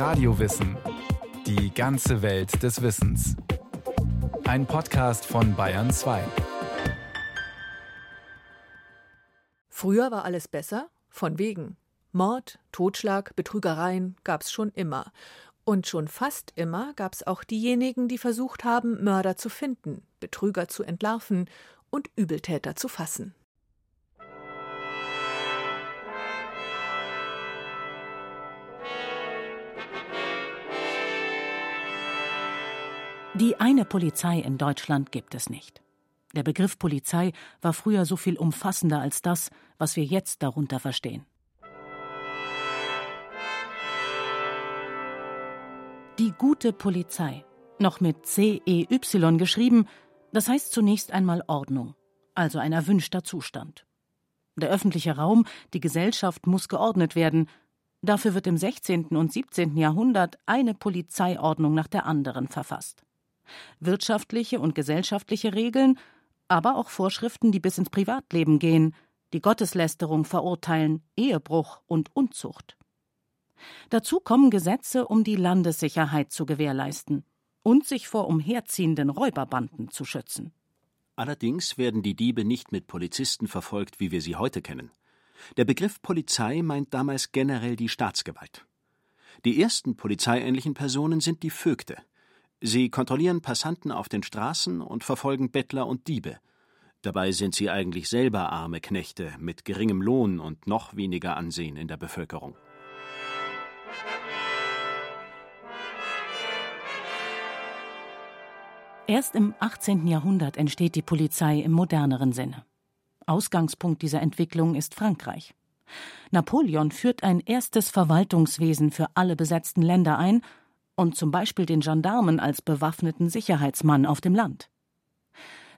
Radiowissen. Die ganze Welt des Wissens. Ein Podcast von Bayern 2. Früher war alles besser? Von wegen. Mord, Totschlag, Betrügereien gab's schon immer. Und schon fast immer gab's auch diejenigen, die versucht haben, Mörder zu finden, Betrüger zu entlarven und Übeltäter zu fassen. Die eine Polizei in Deutschland gibt es nicht. Der Begriff Polizei war früher so viel umfassender als das, was wir jetzt darunter verstehen. Die gute Polizei, noch mit C-E-Y geschrieben, das heißt zunächst einmal Ordnung, also ein erwünschter Zustand. Der öffentliche Raum, die Gesellschaft muss geordnet werden. Dafür wird im 16. und 17. Jahrhundert eine Polizeiordnung nach der anderen verfasst. Wirtschaftliche und gesellschaftliche Regeln, aber auch Vorschriften, die bis ins Privatleben gehen, die Gotteslästerung verurteilen, Ehebruch und Unzucht. Dazu kommen Gesetze, um die Landessicherheit zu gewährleisten und sich vor umherziehenden Räuberbanden zu schützen. Allerdings werden die Diebe nicht mit Polizisten verfolgt, wie wir sie heute kennen. Der Begriff Polizei meint damals generell die Staatsgewalt. Die ersten polizeiähnlichen Personen sind die Vögte. Sie kontrollieren Passanten auf den Straßen und verfolgen Bettler und Diebe. Dabei sind sie eigentlich selber arme Knechte mit geringem Lohn und noch weniger Ansehen in der Bevölkerung. Erst im 18. Jahrhundert entsteht die Polizei im moderneren Sinne. Ausgangspunkt dieser Entwicklung ist Frankreich. Napoleon führt ein erstes Verwaltungswesen für alle besetzten Länder ein und zum Beispiel den Gendarmen als bewaffneten Sicherheitsmann auf dem Land.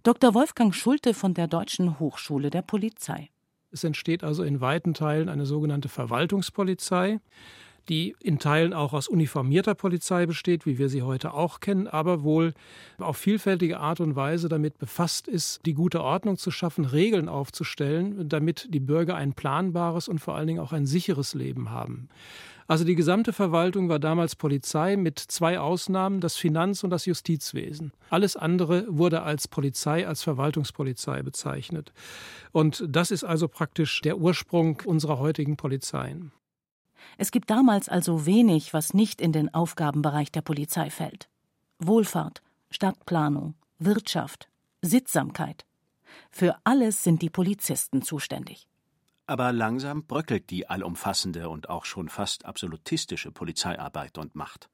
Dr. Wolfgang Schulte von der Deutschen Hochschule der Polizei. Es entsteht also in weiten Teilen eine sogenannte Verwaltungspolizei die in Teilen auch aus uniformierter Polizei besteht, wie wir sie heute auch kennen, aber wohl auf vielfältige Art und Weise damit befasst ist, die gute Ordnung zu schaffen, Regeln aufzustellen, damit die Bürger ein planbares und vor allen Dingen auch ein sicheres Leben haben. Also die gesamte Verwaltung war damals Polizei mit zwei Ausnahmen, das Finanz- und das Justizwesen. Alles andere wurde als Polizei, als Verwaltungspolizei bezeichnet. Und das ist also praktisch der Ursprung unserer heutigen Polizeien. Es gibt damals also wenig, was nicht in den Aufgabenbereich der Polizei fällt. Wohlfahrt, Stadtplanung, Wirtschaft, Sittsamkeit. Für alles sind die Polizisten zuständig. Aber langsam bröckelt die allumfassende und auch schon fast absolutistische Polizeiarbeit und Macht.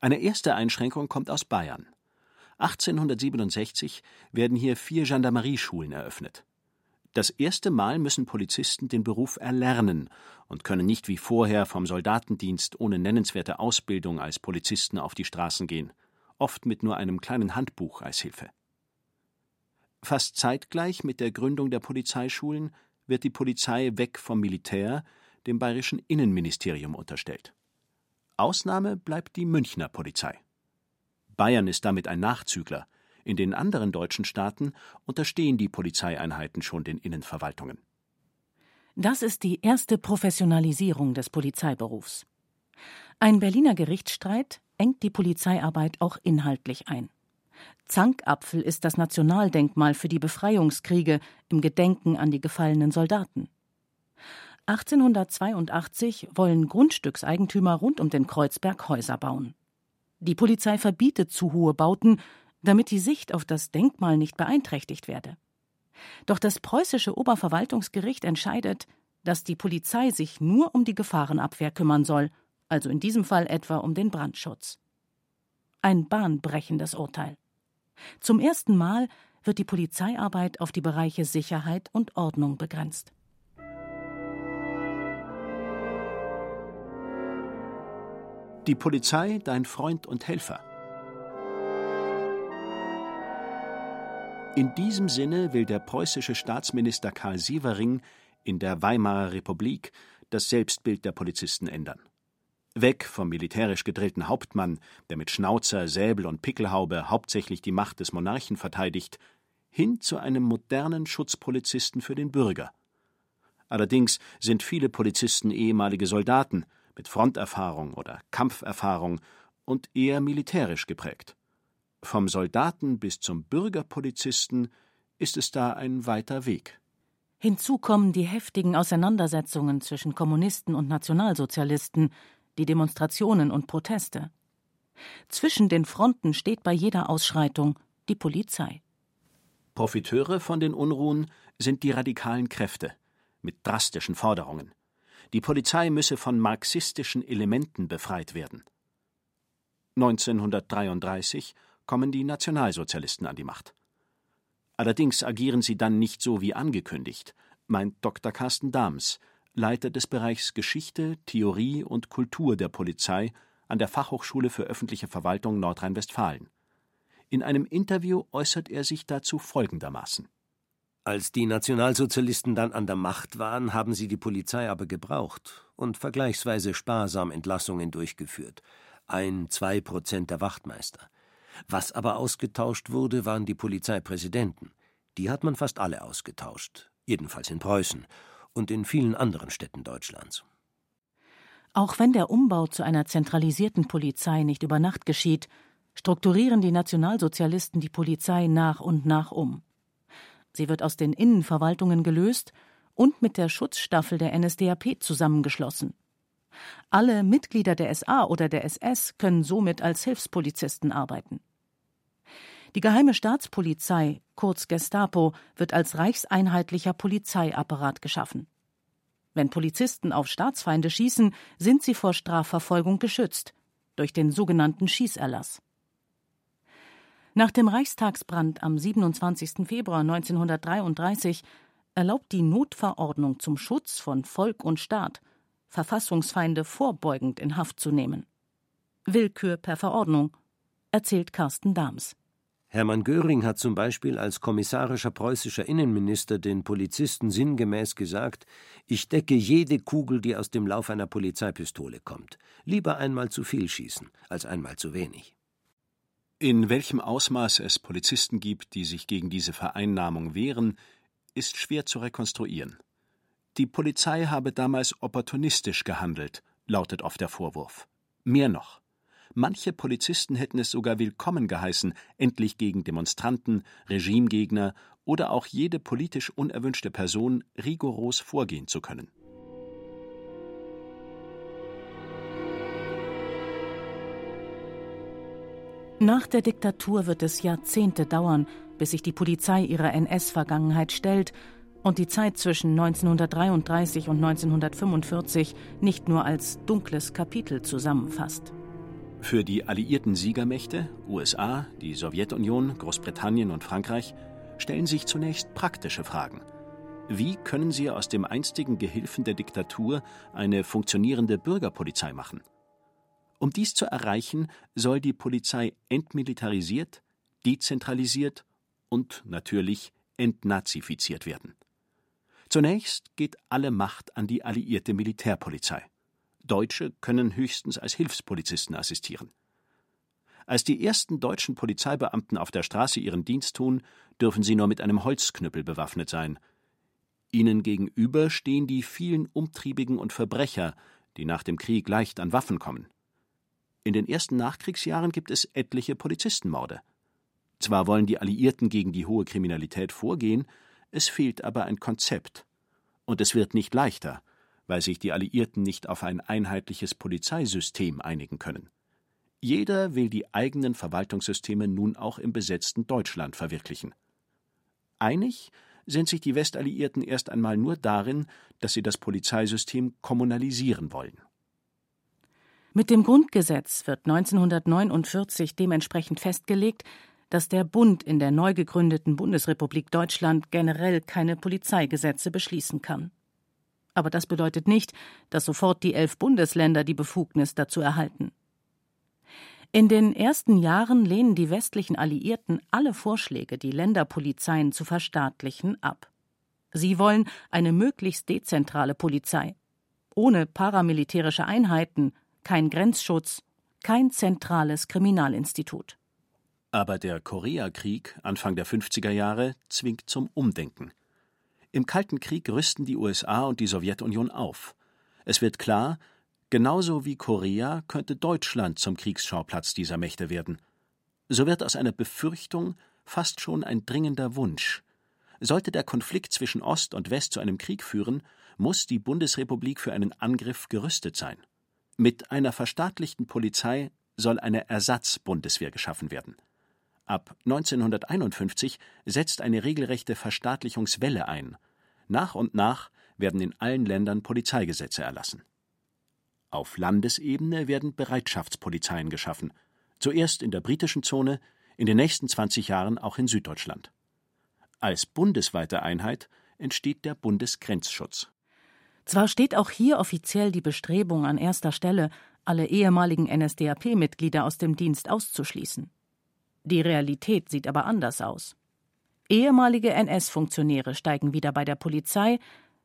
Eine erste Einschränkung kommt aus Bayern. 1867 werden hier vier Gendarmerieschulen eröffnet. Das erste Mal müssen Polizisten den Beruf erlernen und können nicht wie vorher vom Soldatendienst ohne nennenswerte Ausbildung als Polizisten auf die Straßen gehen, oft mit nur einem kleinen Handbuch als Hilfe. Fast zeitgleich mit der Gründung der Polizeischulen wird die Polizei weg vom Militär dem bayerischen Innenministerium unterstellt. Ausnahme bleibt die Münchner Polizei. Bayern ist damit ein Nachzügler, in den anderen deutschen Staaten unterstehen die Polizeieinheiten schon den Innenverwaltungen. Das ist die erste Professionalisierung des Polizeiberufs. Ein Berliner Gerichtsstreit engt die Polizeiarbeit auch inhaltlich ein. Zankapfel ist das Nationaldenkmal für die Befreiungskriege im Gedenken an die gefallenen Soldaten. 1882 wollen Grundstückseigentümer rund um den Kreuzberg Häuser bauen. Die Polizei verbietet zu hohe Bauten damit die Sicht auf das Denkmal nicht beeinträchtigt werde. Doch das preußische Oberverwaltungsgericht entscheidet, dass die Polizei sich nur um die Gefahrenabwehr kümmern soll, also in diesem Fall etwa um den Brandschutz. Ein bahnbrechendes Urteil. Zum ersten Mal wird die Polizeiarbeit auf die Bereiche Sicherheit und Ordnung begrenzt. Die Polizei, dein Freund und Helfer. In diesem Sinne will der preußische Staatsminister Karl Sievering in der Weimarer Republik das Selbstbild der Polizisten ändern. Weg vom militärisch gedrillten Hauptmann, der mit Schnauzer, Säbel und Pickelhaube hauptsächlich die Macht des Monarchen verteidigt, hin zu einem modernen Schutzpolizisten für den Bürger. Allerdings sind viele Polizisten ehemalige Soldaten, mit Fronterfahrung oder Kampferfahrung und eher militärisch geprägt. Vom Soldaten bis zum Bürgerpolizisten ist es da ein weiter Weg. Hinzu kommen die heftigen Auseinandersetzungen zwischen Kommunisten und Nationalsozialisten, die Demonstrationen und Proteste. Zwischen den Fronten steht bei jeder Ausschreitung die Polizei. Profiteure von den Unruhen sind die radikalen Kräfte mit drastischen Forderungen. Die Polizei müsse von marxistischen Elementen befreit werden. 1933 kommen die Nationalsozialisten an die Macht. Allerdings agieren sie dann nicht so wie angekündigt, meint Dr. Carsten Dahms, Leiter des Bereichs Geschichte, Theorie und Kultur der Polizei an der Fachhochschule für öffentliche Verwaltung Nordrhein-Westfalen. In einem Interview äußert er sich dazu folgendermaßen als die Nationalsozialisten dann an der Macht waren, haben sie die Polizei aber gebraucht und vergleichsweise sparsam Entlassungen durchgeführt. Ein, zwei Prozent der Wachtmeister. Was aber ausgetauscht wurde, waren die Polizeipräsidenten. Die hat man fast alle ausgetauscht. Jedenfalls in Preußen und in vielen anderen Städten Deutschlands. Auch wenn der Umbau zu einer zentralisierten Polizei nicht über Nacht geschieht, strukturieren die Nationalsozialisten die Polizei nach und nach um. Sie wird aus den Innenverwaltungen gelöst und mit der Schutzstaffel der NSDAP zusammengeschlossen. Alle Mitglieder der SA oder der SS können somit als Hilfspolizisten arbeiten. Die geheime Staatspolizei, kurz Gestapo, wird als reichseinheitlicher Polizeiapparat geschaffen. Wenn Polizisten auf Staatsfeinde schießen, sind sie vor Strafverfolgung geschützt durch den sogenannten Schießerlass. Nach dem Reichstagsbrand am 27. Februar 1933 erlaubt die Notverordnung zum Schutz von Volk und Staat, Verfassungsfeinde vorbeugend in Haft zu nehmen. Willkür per Verordnung, erzählt Carsten Dahms. Hermann Göring hat zum Beispiel als kommissarischer preußischer Innenminister den Polizisten sinngemäß gesagt: Ich decke jede Kugel, die aus dem Lauf einer Polizeipistole kommt. Lieber einmal zu viel schießen, als einmal zu wenig. In welchem Ausmaß es Polizisten gibt, die sich gegen diese Vereinnahmung wehren, ist schwer zu rekonstruieren. Die Polizei habe damals opportunistisch gehandelt, lautet oft der Vorwurf. Mehr noch. Manche Polizisten hätten es sogar willkommen geheißen, endlich gegen Demonstranten, Regimegegner oder auch jede politisch unerwünschte Person rigoros vorgehen zu können. Nach der Diktatur wird es Jahrzehnte dauern, bis sich die Polizei ihrer NS-Vergangenheit stellt und die Zeit zwischen 1933 und 1945 nicht nur als dunkles Kapitel zusammenfasst. Für die alliierten Siegermächte, USA, die Sowjetunion, Großbritannien und Frankreich, stellen sich zunächst praktische Fragen. Wie können sie aus dem einstigen Gehilfen der Diktatur eine funktionierende Bürgerpolizei machen? Um dies zu erreichen, soll die Polizei entmilitarisiert, dezentralisiert und natürlich entnazifiziert werden. Zunächst geht alle Macht an die alliierte Militärpolizei. Deutsche können höchstens als Hilfspolizisten assistieren. Als die ersten deutschen Polizeibeamten auf der Straße ihren Dienst tun, dürfen sie nur mit einem Holzknüppel bewaffnet sein. Ihnen gegenüber stehen die vielen Umtriebigen und Verbrecher, die nach dem Krieg leicht an Waffen kommen. In den ersten Nachkriegsjahren gibt es etliche Polizistenmorde. Zwar wollen die Alliierten gegen die hohe Kriminalität vorgehen, es fehlt aber ein Konzept. Und es wird nicht leichter, weil sich die Alliierten nicht auf ein einheitliches Polizeisystem einigen können. Jeder will die eigenen Verwaltungssysteme nun auch im besetzten Deutschland verwirklichen. Einig sind sich die Westalliierten erst einmal nur darin, dass sie das Polizeisystem kommunalisieren wollen. Mit dem Grundgesetz wird 1949 dementsprechend festgelegt, dass der Bund in der neu gegründeten Bundesrepublik Deutschland generell keine Polizeigesetze beschließen kann. Aber das bedeutet nicht, dass sofort die elf Bundesländer die Befugnis dazu erhalten. In den ersten Jahren lehnen die westlichen Alliierten alle Vorschläge, die Länderpolizeien zu verstaatlichen, ab. Sie wollen eine möglichst dezentrale Polizei, ohne paramilitärische Einheiten, kein Grenzschutz, kein zentrales Kriminalinstitut. Aber der Koreakrieg Anfang der 50er Jahre zwingt zum Umdenken. Im Kalten Krieg rüsten die USA und die Sowjetunion auf. Es wird klar, Genauso wie Korea könnte Deutschland zum Kriegsschauplatz dieser Mächte werden. So wird aus einer Befürchtung fast schon ein dringender Wunsch. Sollte der Konflikt zwischen Ost und West zu einem Krieg führen, muss die Bundesrepublik für einen Angriff gerüstet sein. Mit einer verstaatlichten Polizei soll eine Ersatzbundeswehr geschaffen werden. Ab 1951 setzt eine regelrechte Verstaatlichungswelle ein. Nach und nach werden in allen Ländern Polizeigesetze erlassen. Auf Landesebene werden Bereitschaftspolizeien geschaffen, zuerst in der britischen Zone, in den nächsten 20 Jahren auch in Süddeutschland. Als bundesweite Einheit entsteht der Bundesgrenzschutz. Zwar steht auch hier offiziell die Bestrebung an erster Stelle, alle ehemaligen NSDAP-Mitglieder aus dem Dienst auszuschließen. Die Realität sieht aber anders aus. Ehemalige NS-Funktionäre steigen wieder bei der Polizei,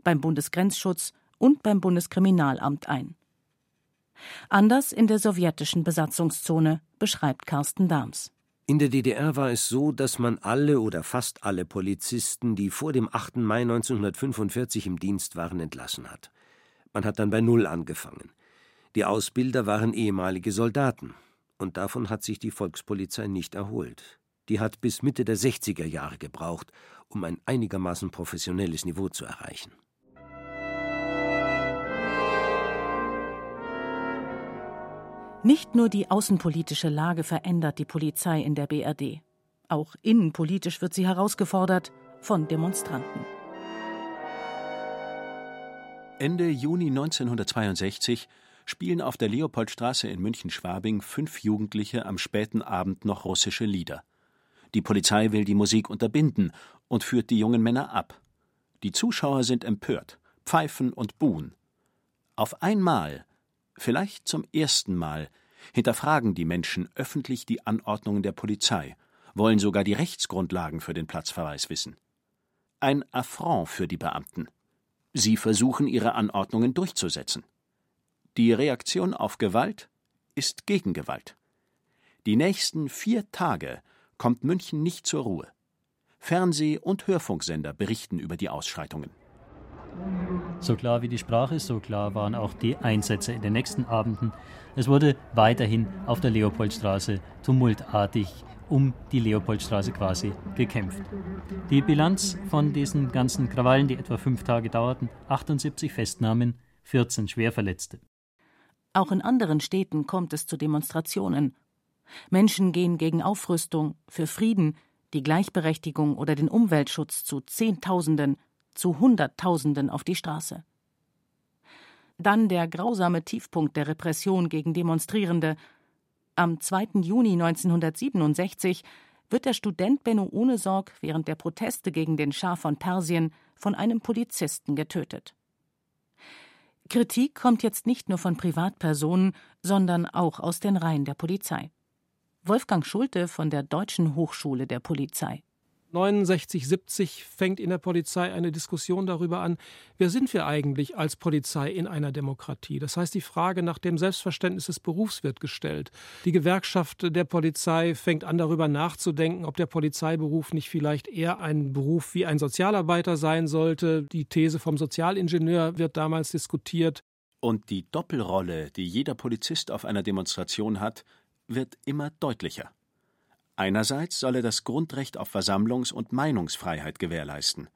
beim Bundesgrenzschutz und beim Bundeskriminalamt ein. Anders in der sowjetischen Besatzungszone, beschreibt Carsten Dahms. In der DDR war es so, dass man alle oder fast alle Polizisten, die vor dem 8. Mai 1945 im Dienst waren, entlassen hat. Man hat dann bei Null angefangen. Die Ausbilder waren ehemalige Soldaten. Und davon hat sich die Volkspolizei nicht erholt. Die hat bis Mitte der 60er Jahre gebraucht, um ein einigermaßen professionelles Niveau zu erreichen. Nicht nur die außenpolitische Lage verändert die Polizei in der BRD. Auch innenpolitisch wird sie herausgefordert von Demonstranten. Ende Juni 1962 spielen auf der Leopoldstraße in München-Schwabing fünf Jugendliche am späten Abend noch russische Lieder. Die Polizei will die Musik unterbinden und führt die jungen Männer ab. Die Zuschauer sind empört, pfeifen und buhen. Auf einmal Vielleicht zum ersten Mal hinterfragen die Menschen öffentlich die Anordnungen der Polizei, wollen sogar die Rechtsgrundlagen für den Platzverweis wissen. Ein Affront für die Beamten. Sie versuchen ihre Anordnungen durchzusetzen. Die Reaktion auf Gewalt ist Gegengewalt. Die nächsten vier Tage kommt München nicht zur Ruhe. Fernseh- und Hörfunksender berichten über die Ausschreitungen. So klar wie die Sprache so klar waren auch die Einsätze in den nächsten Abenden. Es wurde weiterhin auf der Leopoldstraße tumultartig um die Leopoldstraße quasi gekämpft. Die Bilanz von diesen ganzen Krawallen, die etwa fünf Tage dauerten, 78 Festnahmen, 14 Schwerverletzte. Auch in anderen Städten kommt es zu Demonstrationen. Menschen gehen gegen Aufrüstung, für Frieden, die Gleichberechtigung oder den Umweltschutz zu Zehntausenden, zu Hunderttausenden auf die Straße. Dann der grausame Tiefpunkt der Repression gegen Demonstrierende. Am 2. Juni 1967 wird der Student Benno Ohnesorg während der Proteste gegen den Schah von Persien von einem Polizisten getötet. Kritik kommt jetzt nicht nur von Privatpersonen, sondern auch aus den Reihen der Polizei. Wolfgang Schulte von der Deutschen Hochschule der Polizei. 69, 70 fängt in der Polizei eine Diskussion darüber an, wer sind wir eigentlich als Polizei in einer Demokratie? Das heißt, die Frage nach dem Selbstverständnis des Berufs wird gestellt. Die Gewerkschaft der Polizei fängt an, darüber nachzudenken, ob der Polizeiberuf nicht vielleicht eher ein Beruf wie ein Sozialarbeiter sein sollte. Die These vom Sozialingenieur wird damals diskutiert. Und die Doppelrolle, die jeder Polizist auf einer Demonstration hat, wird immer deutlicher. Einerseits soll er das Grundrecht auf Versammlungs- und Meinungsfreiheit gewährleisten,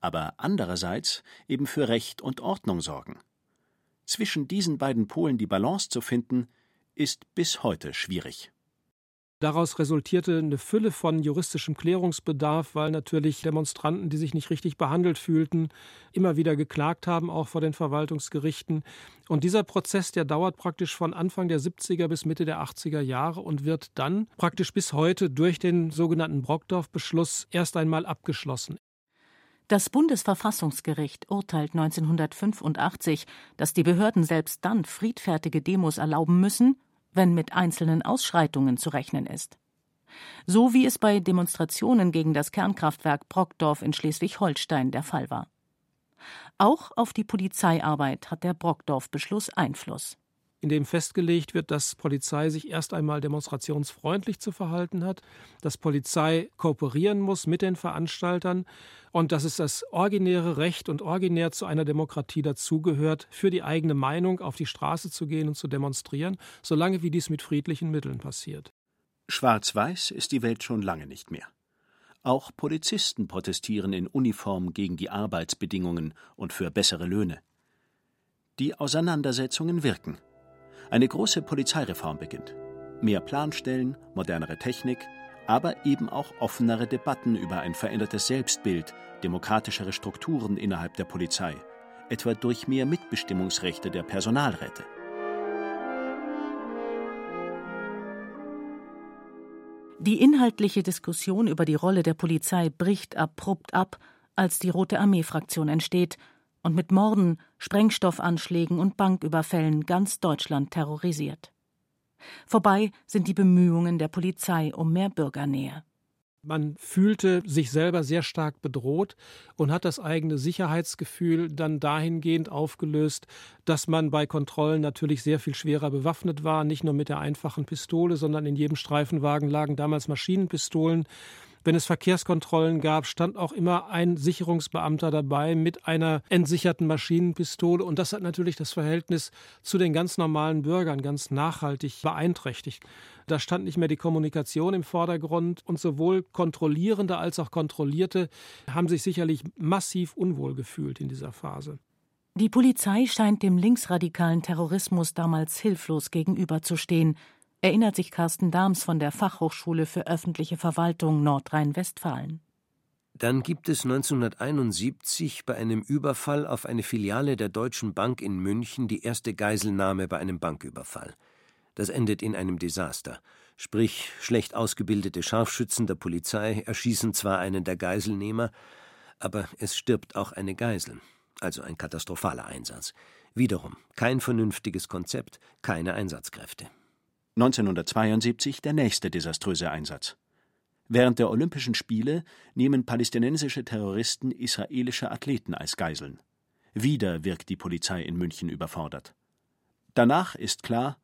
aber andererseits eben für Recht und Ordnung sorgen. Zwischen diesen beiden Polen die Balance zu finden, ist bis heute schwierig. Daraus resultierte eine Fülle von juristischem Klärungsbedarf, weil natürlich Demonstranten, die sich nicht richtig behandelt fühlten, immer wieder geklagt haben, auch vor den Verwaltungsgerichten. Und dieser Prozess, der dauert praktisch von Anfang der 70er bis Mitte der 80er Jahre und wird dann praktisch bis heute durch den sogenannten Brockdorf-Beschluss erst einmal abgeschlossen. Das Bundesverfassungsgericht urteilt 1985, dass die Behörden selbst dann friedfertige Demos erlauben müssen, wenn mit einzelnen Ausschreitungen zu rechnen ist. So wie es bei Demonstrationen gegen das Kernkraftwerk Brockdorf in Schleswig-Holstein der Fall war. Auch auf die Polizeiarbeit hat der Brockdorf-Beschluss Einfluss. In dem festgelegt wird, dass Polizei sich erst einmal demonstrationsfreundlich zu verhalten hat, dass Polizei kooperieren muss mit den Veranstaltern und dass es das originäre Recht und originär zu einer Demokratie dazugehört, für die eigene Meinung auf die Straße zu gehen und zu demonstrieren, solange wie dies mit friedlichen Mitteln passiert. Schwarz-Weiß ist die Welt schon lange nicht mehr. Auch Polizisten protestieren in Uniform gegen die Arbeitsbedingungen und für bessere Löhne. Die Auseinandersetzungen wirken. Eine große Polizeireform beginnt. Mehr Planstellen, modernere Technik, aber eben auch offenere Debatten über ein verändertes Selbstbild, demokratischere Strukturen innerhalb der Polizei, etwa durch mehr Mitbestimmungsrechte der Personalräte. Die inhaltliche Diskussion über die Rolle der Polizei bricht abrupt ab, als die Rote Armee-Fraktion entsteht und mit Morden, Sprengstoffanschlägen und Banküberfällen ganz Deutschland terrorisiert. Vorbei sind die Bemühungen der Polizei um mehr Bürgernähe. Man fühlte sich selber sehr stark bedroht und hat das eigene Sicherheitsgefühl dann dahingehend aufgelöst, dass man bei Kontrollen natürlich sehr viel schwerer bewaffnet war, nicht nur mit der einfachen Pistole, sondern in jedem Streifenwagen lagen damals Maschinenpistolen. Wenn es Verkehrskontrollen gab, stand auch immer ein Sicherungsbeamter dabei mit einer entsicherten Maschinenpistole. Und das hat natürlich das Verhältnis zu den ganz normalen Bürgern ganz nachhaltig beeinträchtigt. Da stand nicht mehr die Kommunikation im Vordergrund und sowohl Kontrollierende als auch Kontrollierte haben sich sicherlich massiv unwohl gefühlt in dieser Phase. Die Polizei scheint dem linksradikalen Terrorismus damals hilflos gegenüberzustehen, erinnert sich Carsten Dahms von der Fachhochschule für öffentliche Verwaltung Nordrhein-Westfalen. Dann gibt es 1971 bei einem Überfall auf eine Filiale der Deutschen Bank in München die erste Geiselnahme bei einem Banküberfall. Das endet in einem Desaster. Sprich, schlecht ausgebildete Scharfschützen der Polizei erschießen zwar einen der Geiselnehmer, aber es stirbt auch eine Geisel. Also ein katastrophaler Einsatz. Wiederum kein vernünftiges Konzept, keine Einsatzkräfte. 1972 der nächste desaströse Einsatz. Während der Olympischen Spiele nehmen palästinensische Terroristen israelische Athleten als Geiseln. Wieder wirkt die Polizei in München überfordert. Danach ist klar,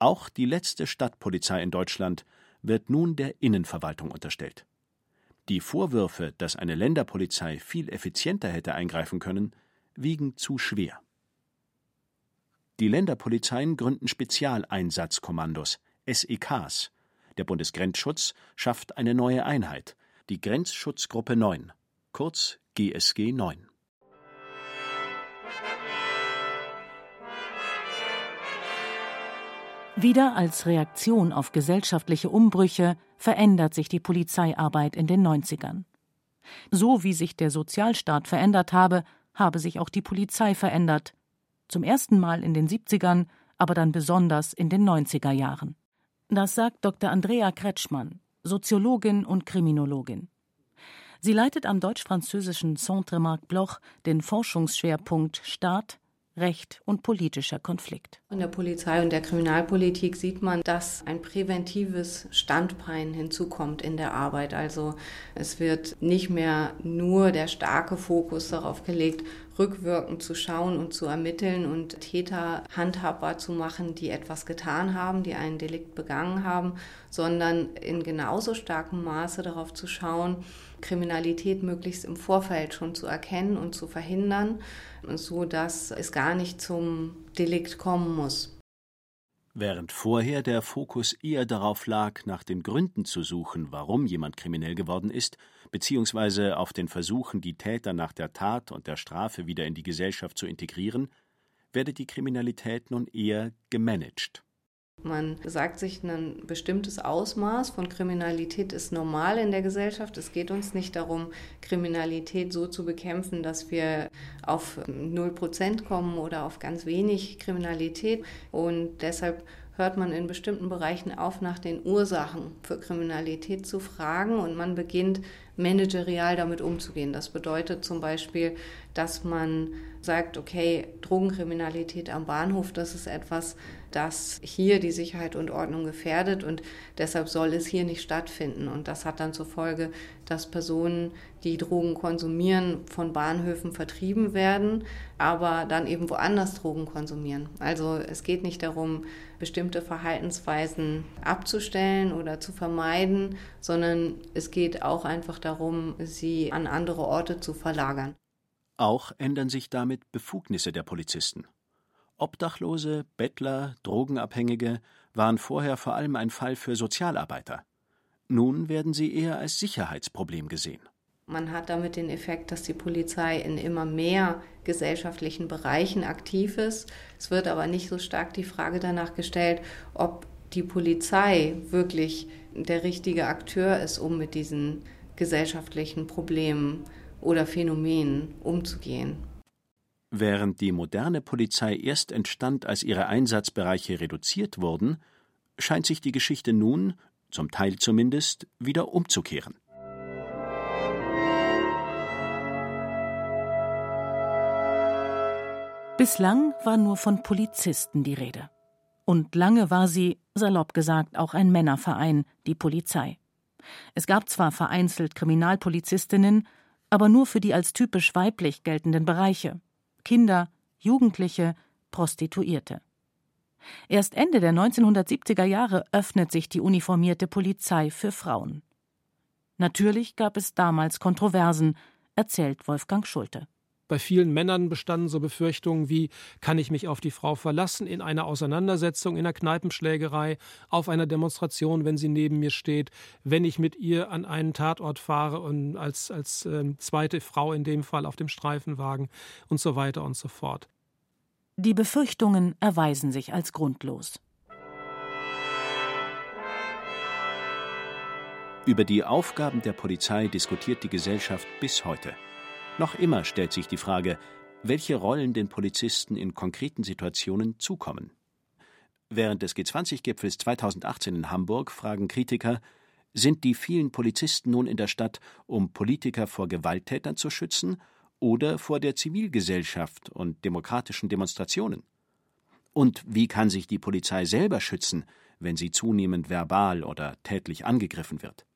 auch die letzte Stadtpolizei in Deutschland wird nun der Innenverwaltung unterstellt. Die Vorwürfe, dass eine Länderpolizei viel effizienter hätte eingreifen können, wiegen zu schwer. Die Länderpolizeien gründen Spezialeinsatzkommandos, SEKs. Der Bundesgrenzschutz schafft eine neue Einheit, die Grenzschutzgruppe 9, kurz GSG 9. Wieder als Reaktion auf gesellschaftliche Umbrüche verändert sich die Polizeiarbeit in den 90ern. So wie sich der Sozialstaat verändert habe, habe sich auch die Polizei verändert, zum ersten Mal in den 70ern, aber dann besonders in den 90er Jahren. Das sagt Dr. Andrea Kretschmann, Soziologin und Kriminologin. Sie leitet am deutsch-französischen Centre Marc Bloch den Forschungsschwerpunkt Staat, Recht und politischer Konflikt. In der Polizei und der Kriminalpolitik sieht man, dass ein präventives Standbein hinzukommt in der Arbeit. Also es wird nicht mehr nur der starke Fokus darauf gelegt, rückwirkend zu schauen und zu ermitteln und Täter handhabbar zu machen, die etwas getan haben, die einen Delikt begangen haben, sondern in genauso starkem Maße darauf zu schauen, Kriminalität möglichst im Vorfeld schon zu erkennen und zu verhindern, so dass es gar nicht zum Delikt kommen muss. Während vorher der Fokus eher darauf lag, nach den Gründen zu suchen, warum jemand kriminell geworden ist, beziehungsweise auf den Versuchen, die Täter nach der Tat und der Strafe wieder in die Gesellschaft zu integrieren, werde die Kriminalität nun eher gemanagt. Man sagt sich, ein bestimmtes Ausmaß von Kriminalität ist normal in der Gesellschaft. Es geht uns nicht darum, Kriminalität so zu bekämpfen, dass wir auf 0% kommen oder auf ganz wenig Kriminalität. Und deshalb hört man in bestimmten Bereichen auf, nach den Ursachen für Kriminalität zu fragen und man beginnt managerial damit umzugehen. Das bedeutet zum Beispiel, dass man sagt, okay, Drogenkriminalität am Bahnhof, das ist etwas, das hier die Sicherheit und Ordnung gefährdet und deshalb soll es hier nicht stattfinden. Und das hat dann zur Folge, dass Personen, die Drogen konsumieren, von Bahnhöfen vertrieben werden, aber dann eben woanders Drogen konsumieren. Also es geht nicht darum, bestimmte Verhaltensweisen abzustellen oder zu vermeiden, sondern es geht auch einfach darum, sie an andere Orte zu verlagern. Auch ändern sich damit Befugnisse der Polizisten. Obdachlose, Bettler, Drogenabhängige waren vorher vor allem ein Fall für Sozialarbeiter. Nun werden sie eher als Sicherheitsproblem gesehen. Man hat damit den Effekt, dass die Polizei in immer mehr gesellschaftlichen Bereichen aktiv ist. Es wird aber nicht so stark die Frage danach gestellt, ob die Polizei wirklich der richtige Akteur ist, um mit diesen gesellschaftlichen Problemen oder Phänomenen umzugehen. Während die moderne Polizei erst entstand, als ihre Einsatzbereiche reduziert wurden, scheint sich die Geschichte nun, zum Teil zumindest, wieder umzukehren. Bislang war nur von Polizisten die Rede. Und lange war sie, salopp gesagt, auch ein Männerverein, die Polizei. Es gab zwar vereinzelt Kriminalpolizistinnen, aber nur für die als typisch weiblich geltenden Bereiche Kinder, Jugendliche, Prostituierte. Erst Ende der 1970er Jahre öffnet sich die uniformierte Polizei für Frauen. Natürlich gab es damals Kontroversen, erzählt Wolfgang Schulte. Bei vielen Männern bestanden so Befürchtungen wie, kann ich mich auf die Frau verlassen in einer Auseinandersetzung, in einer Kneipenschlägerei, auf einer Demonstration, wenn sie neben mir steht, wenn ich mit ihr an einen Tatort fahre und als, als äh, zweite Frau in dem Fall auf dem Streifenwagen und so weiter und so fort. Die Befürchtungen erweisen sich als grundlos. Über die Aufgaben der Polizei diskutiert die Gesellschaft bis heute. Noch immer stellt sich die Frage, welche Rollen den Polizisten in konkreten Situationen zukommen. Während des G20-Gipfels 2018 in Hamburg fragen Kritiker, sind die vielen Polizisten nun in der Stadt, um Politiker vor Gewalttätern zu schützen oder vor der Zivilgesellschaft und demokratischen Demonstrationen? Und wie kann sich die Polizei selber schützen, wenn sie zunehmend verbal oder tätlich angegriffen wird?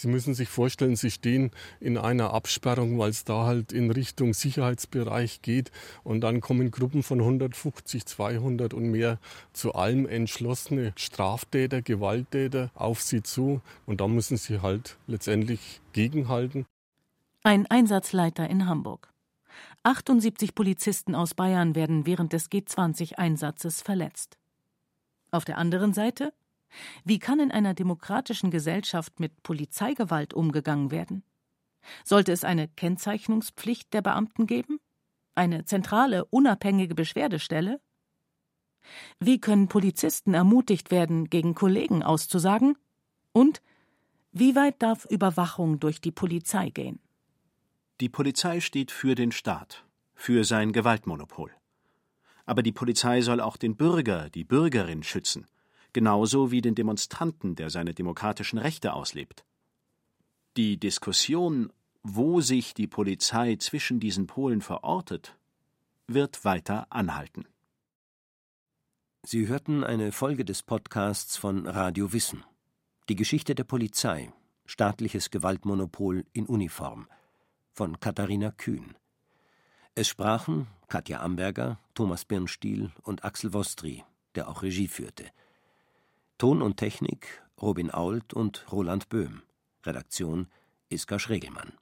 Sie müssen sich vorstellen, Sie stehen in einer Absperrung, weil es da halt in Richtung Sicherheitsbereich geht. Und dann kommen Gruppen von 150, 200 und mehr zu allem entschlossene Straftäter, Gewalttäter auf Sie zu. Und da müssen Sie halt letztendlich gegenhalten. Ein Einsatzleiter in Hamburg. 78 Polizisten aus Bayern werden während des G20-Einsatzes verletzt. Auf der anderen Seite wie kann in einer demokratischen Gesellschaft mit Polizeigewalt umgegangen werden? Sollte es eine Kennzeichnungspflicht der Beamten geben? Eine zentrale, unabhängige Beschwerdestelle? Wie können Polizisten ermutigt werden, gegen Kollegen auszusagen? Und wie weit darf Überwachung durch die Polizei gehen? Die Polizei steht für den Staat, für sein Gewaltmonopol. Aber die Polizei soll auch den Bürger, die Bürgerin schützen genauso wie den Demonstranten, der seine demokratischen Rechte auslebt. Die Diskussion, wo sich die Polizei zwischen diesen Polen verortet, wird weiter anhalten. Sie hörten eine Folge des Podcasts von Radio Wissen. Die Geschichte der Polizei, staatliches Gewaltmonopol in Uniform von Katharina Kühn. Es sprachen Katja Amberger, Thomas Birnstiel und Axel Wostri, der auch Regie führte. Ton und Technik Robin Ault und Roland Böhm. Redaktion Iska Schregelmann